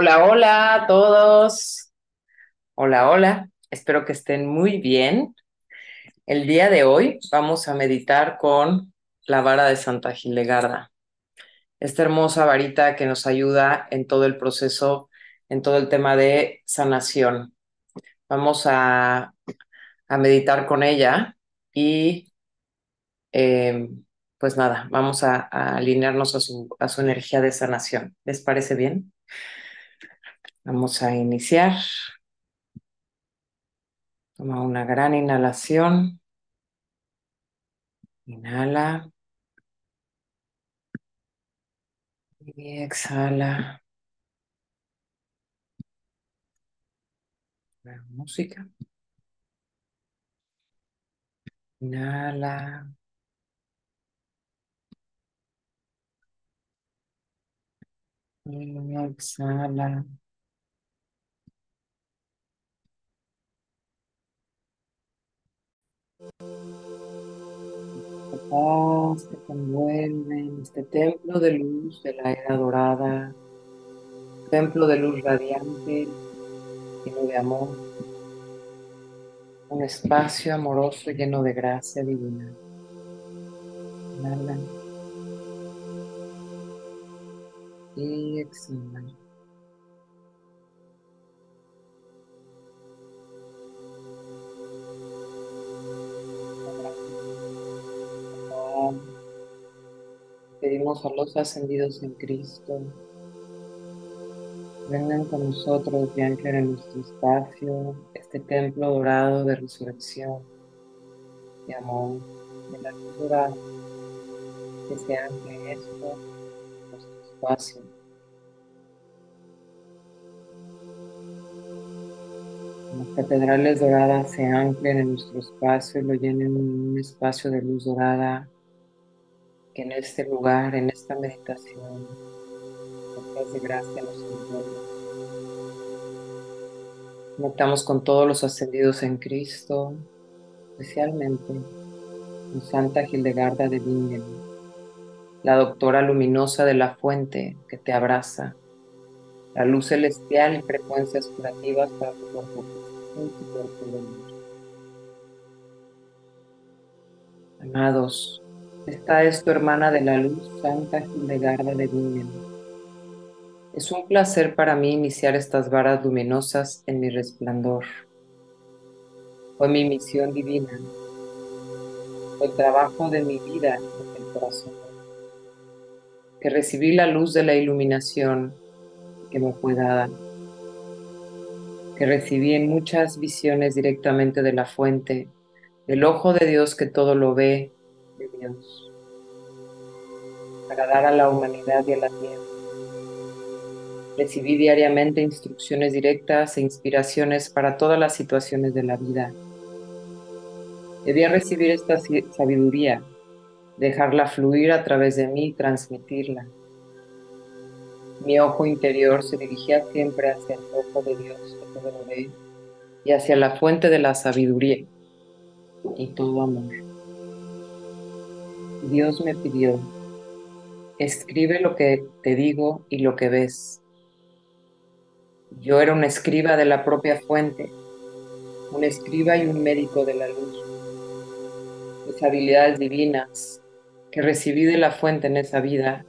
Hola, hola a todos. Hola, hola. Espero que estén muy bien. El día de hoy vamos a meditar con la vara de Santa Gilegarda. Esta hermosa varita que nos ayuda en todo el proceso, en todo el tema de sanación. Vamos a, meditar con ella y eh, pues nada, vamos a, a alinearnos a su, a su energía de sanación. ¿Les parece bien? Vamos a iniciar. Toma una gran inhalación. Inhala. Y exhala. La música. Inhala. Y exhala. Paz que te envuelve en este templo de luz de la era dorada, templo de luz radiante, lleno de amor, un espacio amoroso lleno de gracia divina. Inhala. Y exhala. Pedimos a los ascendidos en Cristo, vengan con nosotros y anclen en nuestro espacio este templo dorado de resurrección, de amor, de la dorada, que se ancle en esto, nuestro espacio. Las catedrales doradas se anclen en nuestro espacio y lo llenen en un espacio de luz dorada en este lugar, en esta meditación, nos de gracia nos envuelve. Conectamos con todos los ascendidos en Cristo, especialmente con Santa Hildegarda de Bingen, la doctora luminosa de la fuente que te abraza, la luz celestial y frecuencias curativas para tu cuerpo y tu cuerpo. Amados, esta es tu hermana de la luz, Santa Hildegarda de Bingen. Es un placer para mí iniciar estas varas luminosas en mi resplandor. Fue mi misión divina, el trabajo de mi vida en el corazón, que recibí la luz de la iluminación que me fue dada, que recibí en muchas visiones directamente de la fuente, del ojo de Dios que todo lo ve Dios, para dar a la humanidad y a la tierra. Recibí diariamente instrucciones directas e inspiraciones para todas las situaciones de la vida. Debía recibir esta sabiduría, dejarla fluir a través de mí y transmitirla. Mi ojo interior se dirigía siempre hacia el ojo de Dios y hacia la fuente de la sabiduría y todo amor. Dios me pidió, escribe lo que te digo y lo que ves. Yo era un escriba de la propia fuente, un escriba y un médico de la luz. Mis habilidades divinas que recibí de la fuente en esa vida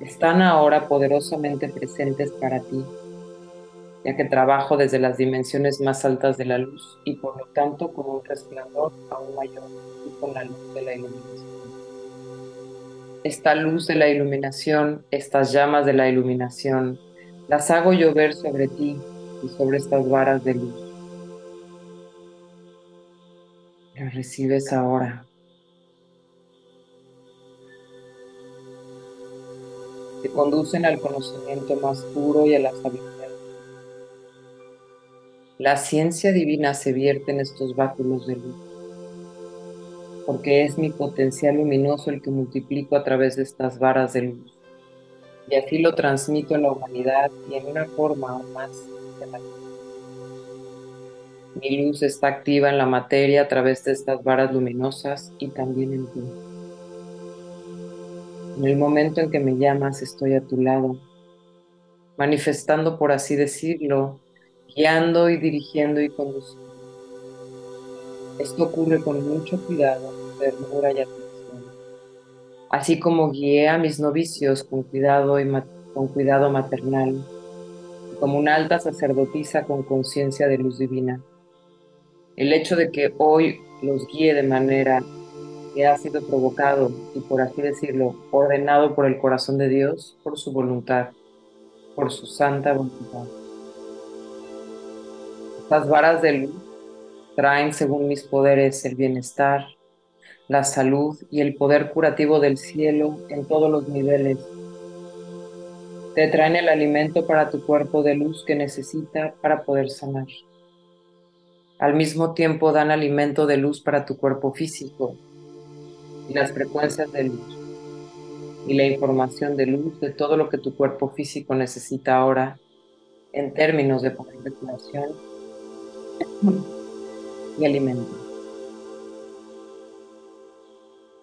están ahora poderosamente presentes para ti, ya que trabajo desde las dimensiones más altas de la luz y por lo tanto con un resplandor aún mayor y con la luz de la iluminación. Esta luz de la iluminación, estas llamas de la iluminación, las hago llover sobre ti y sobre estas varas de luz. Las recibes ahora. Te conducen al conocimiento más puro y a la sabiduría. La ciencia divina se vierte en estos báculos de luz, porque es mi potencial luminoso el que multiplico a través de estas varas de luz y así lo transmito a la humanidad y en una forma aún más Mi luz está activa en la materia a través de estas varas luminosas y también en ti. En el momento en que me llamas estoy a tu lado. manifestando, por así decirlo, guiando y dirigiendo y conduciendo. Esto ocurre con mucho cuidado, ternura y atención. Así como guié a mis novicios con cuidado, y con cuidado maternal, como una alta sacerdotisa con conciencia de luz divina. El hecho de que hoy los guíe de manera que ha sido provocado y, por así decirlo, ordenado por el corazón de Dios, por su voluntad, por su santa voluntad. Estas varas de luz traen, según mis poderes, el bienestar, la salud y el poder curativo del cielo en todos los niveles. Te traen el alimento para tu cuerpo de luz que necesita para poder sanar. Al mismo tiempo dan alimento de luz para tu cuerpo físico y las frecuencias de luz y la información de luz de todo lo que tu cuerpo físico necesita ahora en términos de poder de curación y alimento.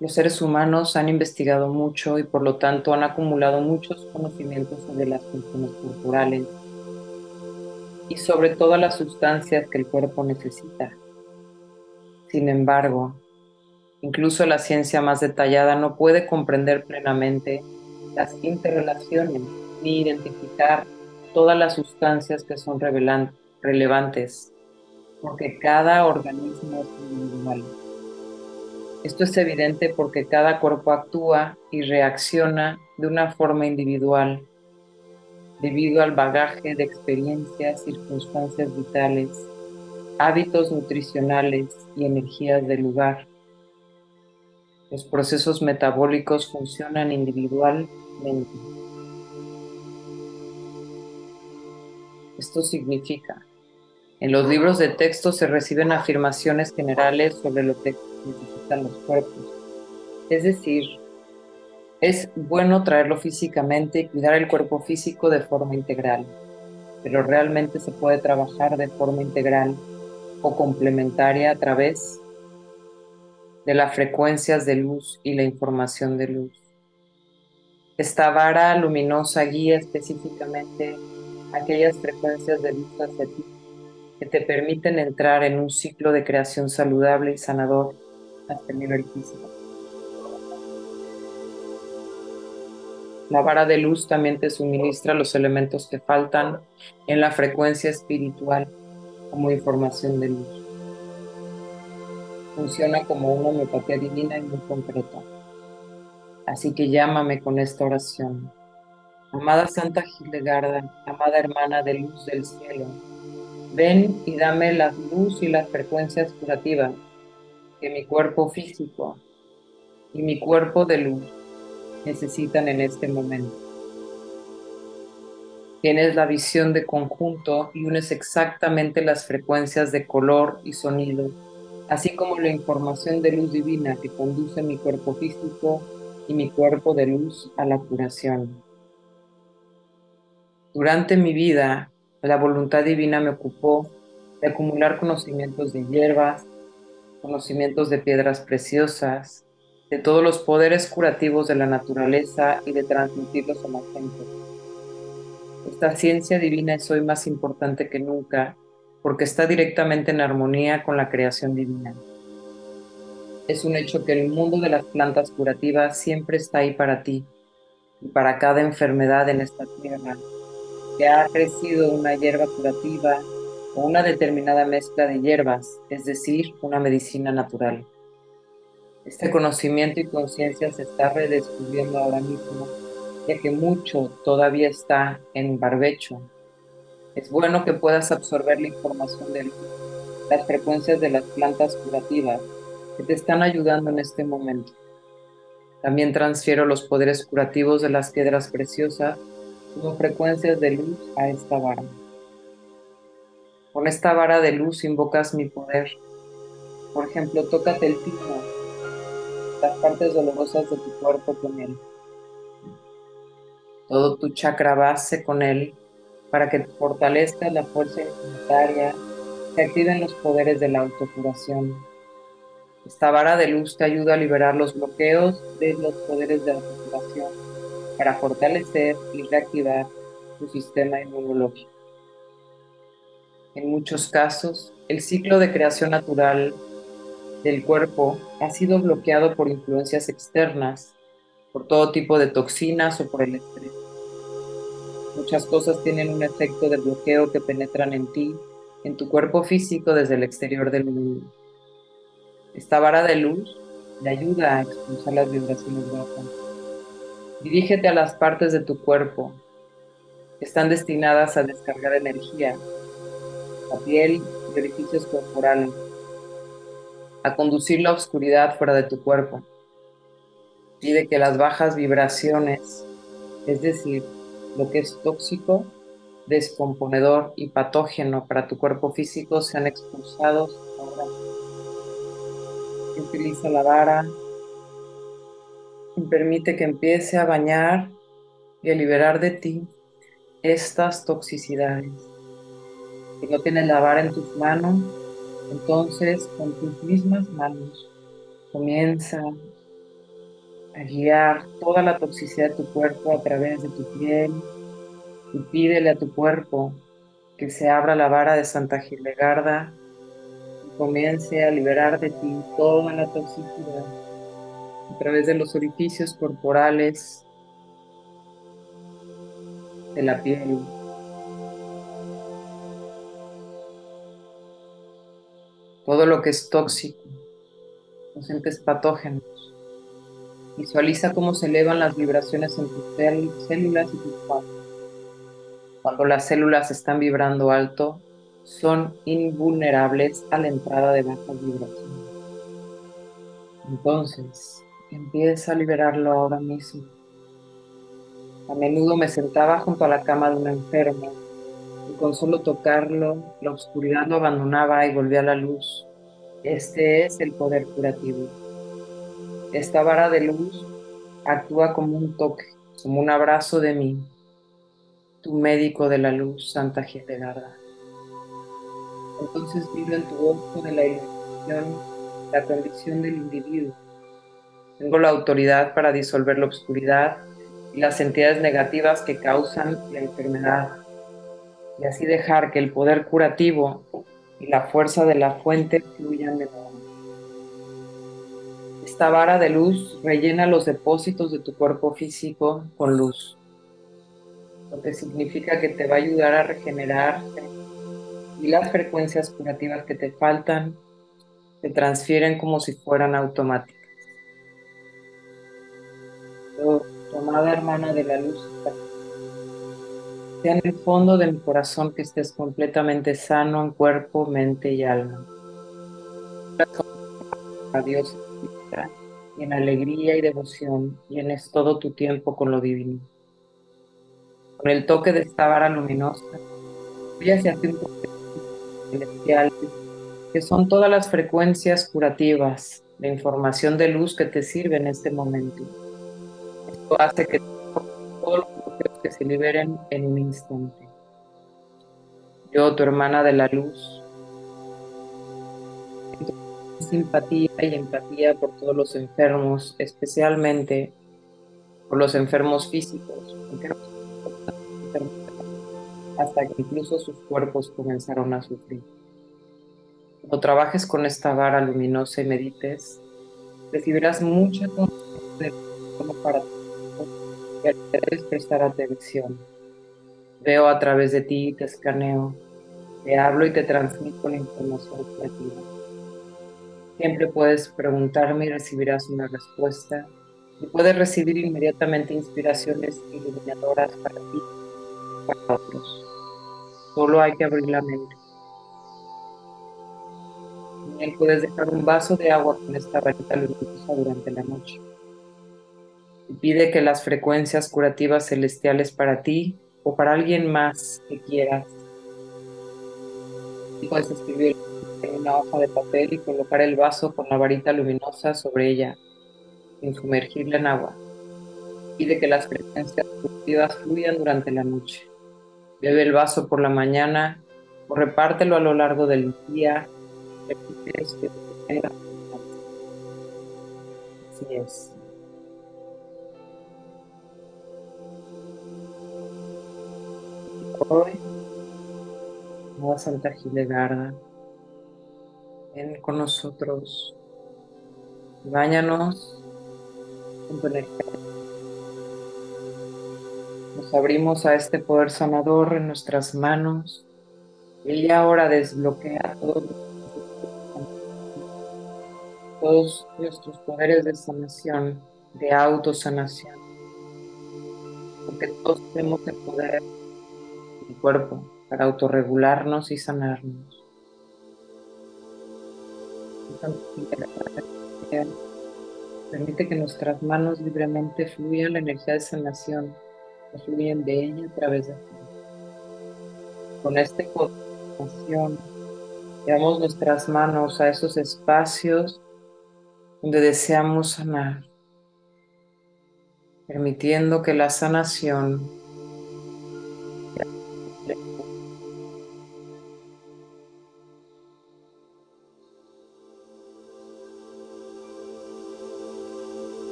Los seres humanos han investigado mucho y por lo tanto han acumulado muchos conocimientos sobre las funciones corporales y sobre todas las sustancias que el cuerpo necesita. Sin embargo, Incluso la ciencia más detallada no puede comprender plenamente las interrelaciones ni identificar todas las sustancias que son relevantes, porque cada organismo es individual. Esto es evidente porque cada cuerpo actúa y reacciona de una forma individual debido al bagaje de experiencias, circunstancias vitales, hábitos nutricionales y energías del lugar. Los procesos metabólicos funcionan individualmente. Esto significa, en los libros de texto se reciben afirmaciones generales sobre lo que necesitan los cuerpos. Es decir, es bueno traerlo físicamente y cuidar el cuerpo físico de forma integral, pero realmente se puede trabajar de forma integral o complementaria a través de las frecuencias de luz y la información de luz. Esta vara luminosa guía específicamente aquellas frecuencias de luz hacia ti que te permiten entrar en un ciclo de creación saludable y sanador hasta el nivel físico. La vara de luz también te suministra los elementos que faltan en la frecuencia espiritual como información de luz funciona como una homeopatía divina y muy concreta. Así que llámame con esta oración. Amada Santa Gildegarda, amada hermana de luz del cielo, ven y dame la luz y las frecuencias curativas que mi cuerpo físico y mi cuerpo de luz necesitan en este momento. Tienes la visión de conjunto y unes exactamente las frecuencias de color y sonido así como la información de luz divina que conduce mi cuerpo físico y mi cuerpo de luz a la curación. Durante mi vida, la voluntad divina me ocupó de acumular conocimientos de hierbas, conocimientos de piedras preciosas, de todos los poderes curativos de la naturaleza y de transmitirlos a la gente. Esta ciencia divina es hoy más importante que nunca porque está directamente en armonía con la creación divina. Es un hecho que el mundo de las plantas curativas siempre está ahí para ti y para cada enfermedad en esta tierra que ha crecido una hierba curativa o una determinada mezcla de hierbas, es decir, una medicina natural. Este conocimiento y conciencia se está redescubriendo ahora mismo, ya que mucho todavía está en barbecho es bueno que puedas absorber la información de las frecuencias de las plantas curativas que te están ayudando en este momento. También transfiero los poderes curativos de las piedras preciosas como frecuencias de luz a esta vara. Con esta vara de luz invocas mi poder. Por ejemplo, tócate el timo, las partes dolorosas de tu cuerpo con él. Todo tu chakra base con él para que fortalezca la fuerza inmunitaria, se activen los poderes de la autocuración. Esta vara de luz te ayuda a liberar los bloqueos de los poderes de la autocuración para fortalecer y reactivar tu sistema inmunológico. En muchos casos, el ciclo de creación natural del cuerpo ha sido bloqueado por influencias externas, por todo tipo de toxinas o por el estrés. Muchas cosas tienen un efecto de bloqueo que penetran en ti, en tu cuerpo físico desde el exterior del mundo. Esta vara de luz le ayuda a expulsar las vibraciones bajas. Dirígete a las partes de tu cuerpo que están destinadas a descargar energía, la piel y orificios corporales, a conducir la oscuridad fuera de tu cuerpo. Pide que las bajas vibraciones, es decir, lo que es tóxico, descomponedor y patógeno para tu cuerpo físico, sean expulsados ahora. Utiliza la vara y permite que empiece a bañar y a liberar de ti estas toxicidades. Si no tienes la vara en tus manos, entonces, con tus mismas manos, comienza a guiar toda la toxicidad de tu cuerpo a través de tu piel y pídele a tu cuerpo que se abra la vara de Santa Gildegarda y comience a liberar de ti toda la toxicidad a través de los orificios corporales de la piel, todo lo que es tóxico, los entes patógenos. Visualiza cómo se elevan las vibraciones en tus células y tus cuerpos. Cuando las células están vibrando alto, son invulnerables a la entrada de bajas vibraciones. Entonces, empieza a liberarlo ahora mismo. A menudo me sentaba junto a la cama de un enfermo y con solo tocarlo, la oscuridad lo abandonaba y volvía a la luz. Este es el poder curativo. Esta vara de luz actúa como un toque, como un abrazo de mí, tu médico de la luz, Santa Garda. Entonces vivo en tu ojo de la iluminación la condición del individuo. Tengo la autoridad para disolver la oscuridad y las entidades negativas que causan la enfermedad y así dejar que el poder curativo y la fuerza de la fuente fluyan de nuevo. Esta vara de luz rellena los depósitos de tu cuerpo físico con luz, lo que significa que te va a ayudar a regenerar y las frecuencias curativas que te faltan se transfieren como si fueran automáticas. Tu amada hermana de la luz, sea en el fondo de mi corazón que estés completamente sano en cuerpo, mente y alma. Adiós y en alegría y devoción llenes todo tu tiempo con lo divino. Con el toque de esta vara luminosa, voy hacia ti un celestial, que son todas las frecuencias curativas de información de luz que te sirve en este momento. Hace que todos los que se liberen en un instante. Yo, tu hermana de la luz, simpatía y empatía por todos los enfermos, especialmente por los enfermos físicos, hasta que incluso sus cuerpos comenzaron a sufrir. Cuando trabajes con esta vara luminosa y medites, recibirás mucha conciencia para que debes prestar atención. Veo a través de ti, te escaneo, te hablo y te transmito la información creativa. Siempre puedes preguntarme y recibirás una respuesta. Y puedes recibir inmediatamente inspiraciones iluminadoras para ti y para otros. Solo hay que abrir la mente. En él puedes dejar un vaso de agua con esta varita luminosa durante la noche. Pide que las frecuencias curativas celestiales para ti o para alguien más que quieras. Puedes escribir en una hoja de papel y colocar el vaso con la varita luminosa sobre ella, sin sumergirla en agua. Pide que las frecuencias positivas fluyan durante la noche. Bebe el vaso por la mañana o repártelo a lo largo del día. Así es. Hoy, Nueva Santa Gilegarda, ven con nosotros y bañanos con. Nos abrimos a este poder sanador en nuestras manos. Y ahora desbloquea todos, todos nuestros poderes de sanación, de autosanación. Porque todos tenemos el poder cuerpo para autorregularnos y sanarnos. Permite que nuestras manos libremente fluyan la energía de sanación, que fluyen de ella a través de ti. Con esta concentración, llevamos nuestras manos a esos espacios donde deseamos sanar, permitiendo que la sanación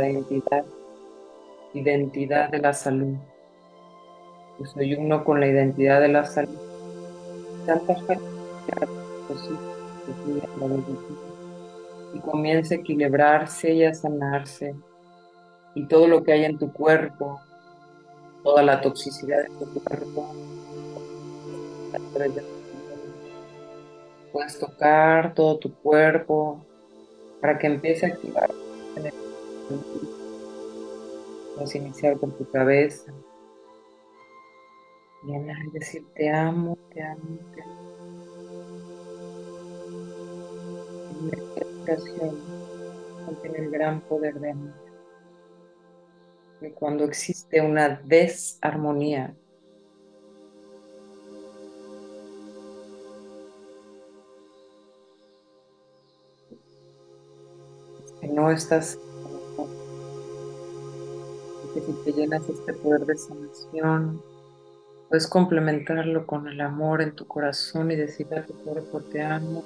identidad, identidad, de la salud. Yo soy uno con la identidad de la salud. Tantas y comienza a equilibrarse y a sanarse. Y todo lo que hay en tu cuerpo, toda la toxicidad de tu cuerpo, puedes tocar todo tu cuerpo, para que empiece a activar. Vamos a iniciar con tu cabeza. Y decir te amo, te amo, te amo. La oración contiene el gran poder de amor. Y cuando existe una desarmonía no estás que si te llenas este poder de sanación, puedes complementarlo con el amor en tu corazón y decirle a tu cuerpo te amo.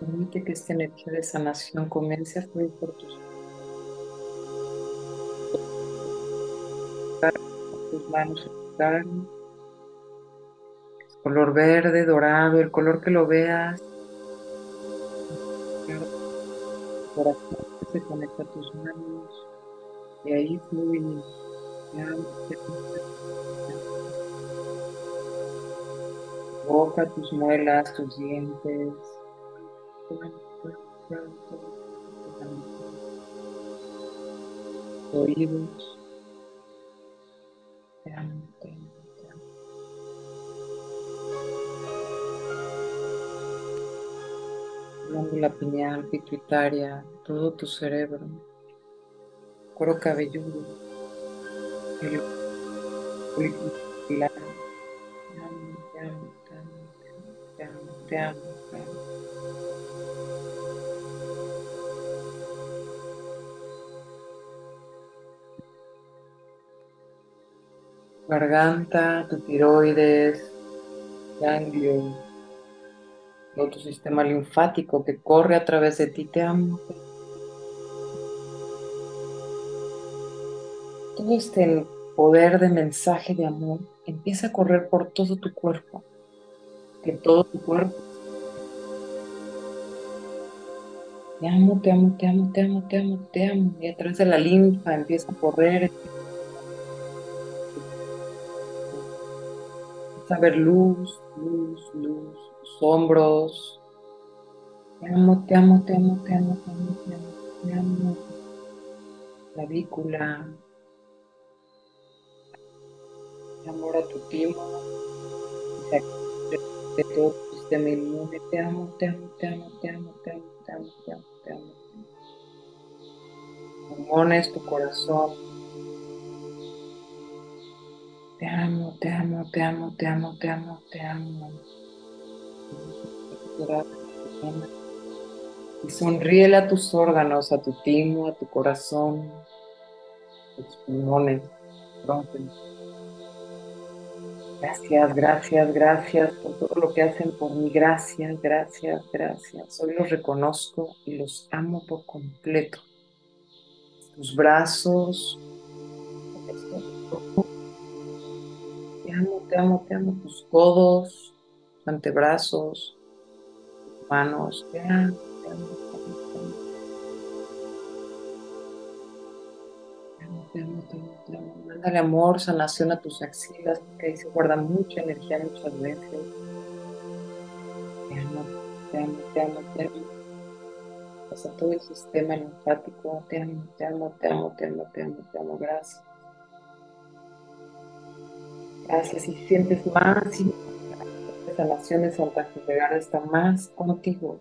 Permite que esta energía de sanación comience a fluir por tus tus manos color verde, dorado, el color que lo veas corazón se conecta a tus manos y ahí fluye. Boca, tus muelas, tus dientes. Oídos. Glándula pineal, pituitaria, todo tu cerebro, cuero cabelludo, el pilar. Te amo, te amo, te amo, te amo, te amo. Garganta, tu tiroides, ganglios, todo tu sistema linfático que corre a través de ti. Te amo. Todo este poder de mensaje de amor empieza a correr por todo tu cuerpo. Que todo tu cuerpo. Te amo, te amo, te amo, te amo, te amo, te amo. Y a través de la linfa empieza a correr. Empieza a ver luz, luz, luz hombros. Te amo, te amo, te amo, te amo, te amo, te amo, te amo. Clavícula. Amor a tu timo. De todo tu sistema inmune. Te amo, te amo, te amo, te amo, te amo, te amo, te amo, te amo. Pulmones, tu corazón. Te amo, te amo, te amo, te amo, te amo, te amo. Y sonríele a tus órganos, a tu timo, a tu corazón, a tus pulmones. Gracias, gracias, gracias por todo lo que hacen por mí. Gracias, gracias, gracias. Hoy los reconozco y los amo por completo. Tus brazos, Te amo, te amo, te amo. Tus codos, antebrazos, manos. Te amo, te amo, Mándale amor, sanación a tus axilas, porque ahí se guarda mucha energía muchas veces. Te amo, te amo, te amo, te amo. Pasa todo el sistema linfático. Te amo, te amo, te amo, te amo, te amo, te amo. Gracias. Gracias. Y sientes más y de Santa Hildegard está más contigo.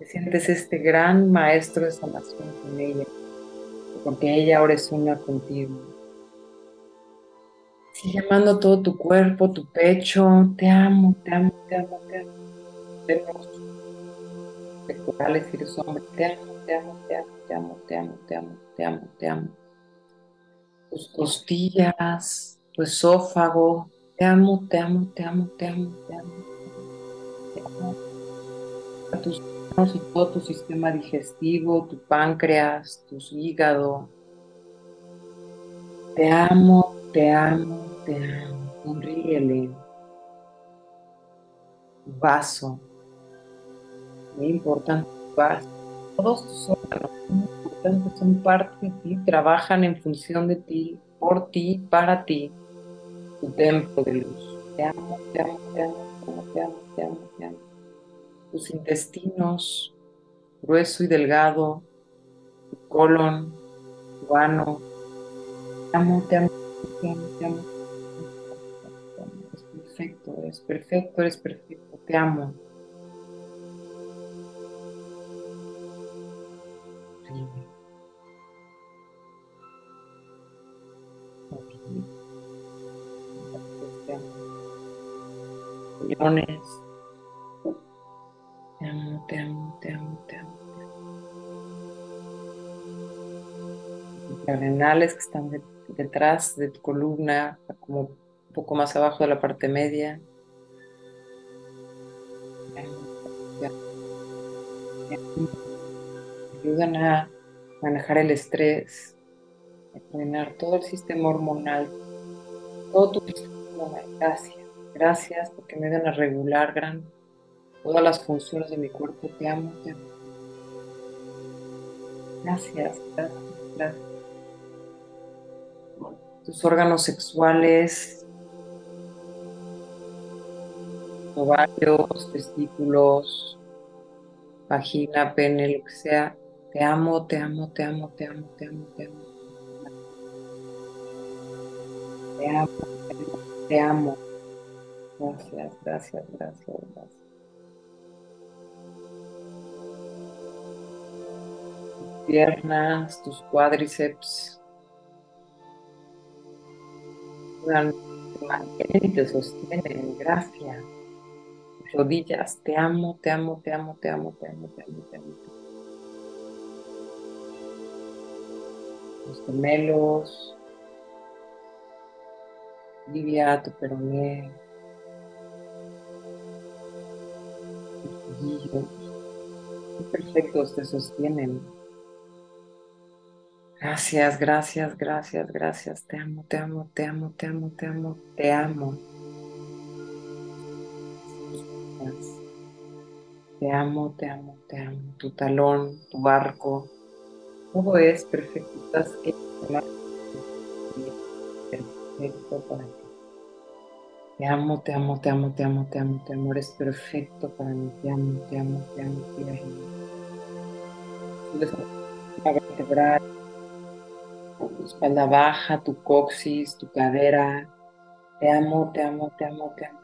Te sientes este gran maestro de sanación con ella. Porque ella ahora es una contigo. Sigue amando todo tu cuerpo, tu pecho. Te amo, te amo, te amo, te amo. Tenemos pectorales. Te amo, te amo, te amo, te amo, te amo, te amo, te amo, te amo. Tus costillas, tu esófago. Te amo, te amo, te amo, te amo, te amo. Te amo. A tus manos y todo tu sistema digestivo, tu páncreas, tu hígado. Te amo, te amo, te amo. Sonríele. Vaso. Muy importante vaso. Todos tus órganos importantes son parte de ti, trabajan en función de ti, por ti, para ti tu templo de luz. Te amo, te amo, te amo, te amo, te amo, te amo, te amo. Tus intestinos, grueso y delgado, tu colon, tu ano. Te amo, te amo, te amo, te amo. Perfecto, eres perfecto, eres perfecto, te amo. millones. Te amo, te amo, te amo, te amo. Los que están de- detrás de tu columna, como un poco más abajo de la parte media. Ayudan a manejar el estrés, a coordinar todo el sistema hormonal, todo tu sistema hormonal. Gracias. Gracias porque me ayudan a regular gran, todas las funciones de mi cuerpo. Te amo, te amo. Gracias, gracias, gracias. Tus órganos sexuales, ovarios, testículos, vagina, pene, lo que sea. Te amo, te amo, te amo, te amo, te amo, te amo. Te amo, te amo. Gracias, gracias, gracias, gracias. Tus piernas, tus cuádriceps, te mantienen y te sostienen. Gracias. Rodillas, te amo, te amo, te amo, te amo, te amo, te amo, te amo. Tus gemelos, tibia, tu peroné, perfectos te sostienen. Gracias, gracias, gracias, gracias. Te amo, te amo, te amo, te amo, te amo, te amo. Te amo, te amo, te amo. Tu talón, tu arco, todo es perfecto. Estás perfecto para ti. Te amo, te amo, te amo, te amo, te amo, te amo. Eres perfecto para mí. Te amo, te amo, te amo, te amo. Vertebral, tu espalda baja, tu coxis, tu cadera. Te amo, te amo, te amo, te amo,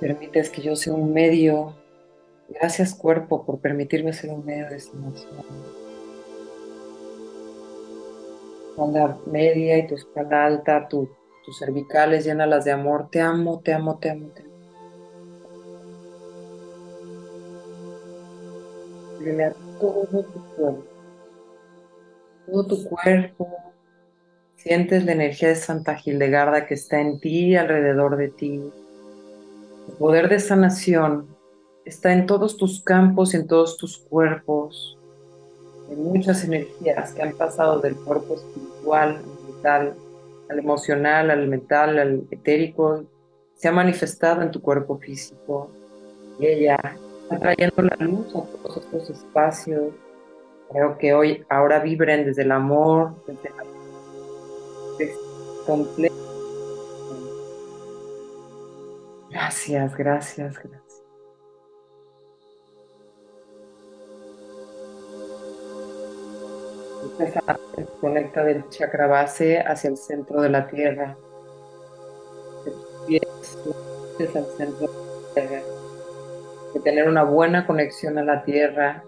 Permites que yo sea un medio. Gracias, cuerpo, por permitirme ser un medio de sanación. espalda media y tu espalda alta, tu, tus cervicales, llénalas de amor. Te amo, te amo, te amo, te amo. Todo tu cuerpo, todo tu cuerpo. Sientes la energía de Santa Hildegarda que está en ti y alrededor de ti. El poder de sanación está en todos tus campos, en todos tus cuerpos. de muchas energías que han pasado del cuerpo espiritual al mental, al emocional, al mental, al etérico, se ha manifestado en tu cuerpo físico y ella está trayendo la luz a todos estos espacios. Creo que hoy, ahora vibren desde el amor, desde la completo. Gracias, gracias, gracias. conecta del chakra base hacia el centro de la tierra. De pies al centro de la tierra. De tener una buena conexión a la tierra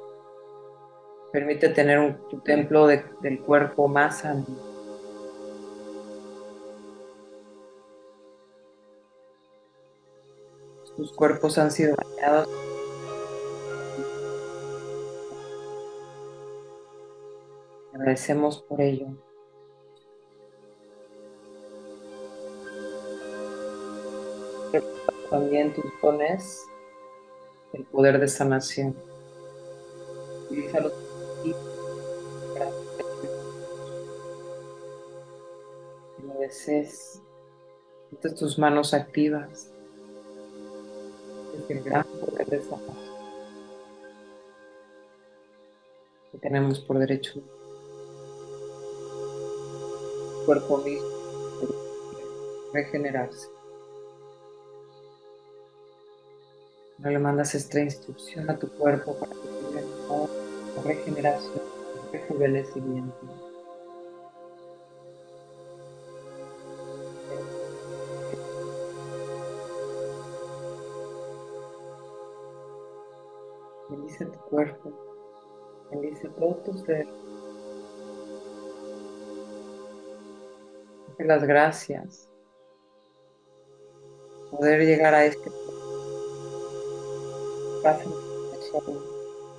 permite tener un, tu templo de, del cuerpo más sano. Tus cuerpos han sido bañados Agradecemos por ello. También tus dones, el poder de sanación. Utilízalos lo desees. Tus manos activas. Es el gran poder de sanación que tenemos por derecho cuerpo mismo regenerarse. No le mandas esta instrucción a tu cuerpo para que tenga regeneración, rejuvenecimiento. Bendice tu cuerpo, bendice todo tu ser. las gracias. Poder llegar a este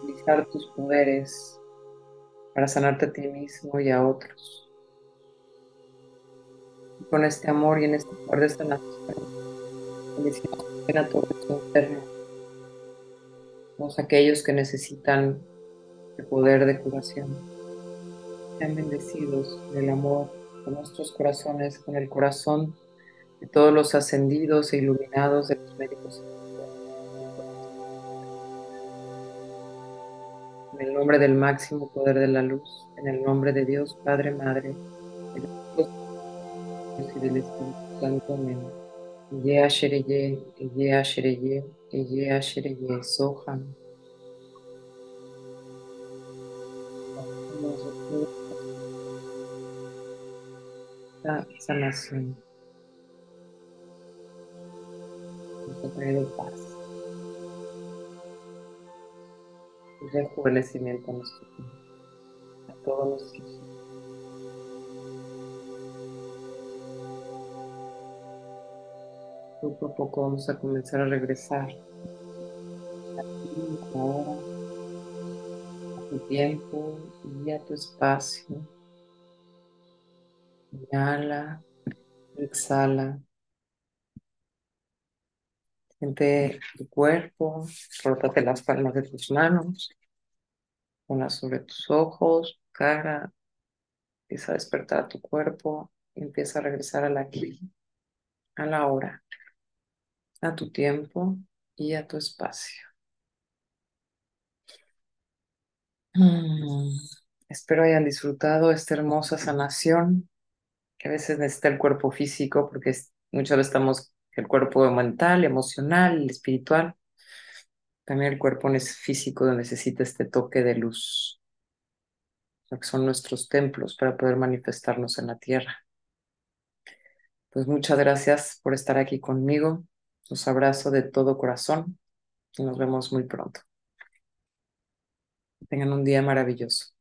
utilizar tus poderes para sanarte a ti mismo y a otros. Con este amor y en este poder de sanación, bendecimos a todos los enfermos, todos aquellos que necesitan el poder de curación. Sean bendecidos del amor con nuestros corazones, con el corazón de todos los ascendidos e iluminados de los médicos. En el nombre del máximo poder de la luz, en el nombre de Dios, Padre, Madre, y del Espíritu Santo. Amén. Ye Ashereye, Ye Ashereye, Ye Ashereye, Soham. esta sanación nos ha traído paz y rejuvenecimiento a nuestro tiempo, a todos los hijos. Poco a poco vamos a comenzar a regresar ahora a tu tiempo y a tu espacio. Inhala, exhala. Siente tu cuerpo, frótate las palmas de tus manos, ponlas sobre tus ojos, cara, empieza a despertar tu cuerpo empieza a regresar a la aquí, a la hora, a tu tiempo y a tu espacio. Mm, espero hayan disfrutado esta hermosa sanación que a veces necesita el cuerpo físico, porque muchas veces estamos el cuerpo mental, emocional, espiritual. También el cuerpo físico necesita este toque de luz, que son nuestros templos para poder manifestarnos en la tierra. Pues muchas gracias por estar aquí conmigo. Los abrazo de todo corazón y nos vemos muy pronto. tengan un día maravilloso.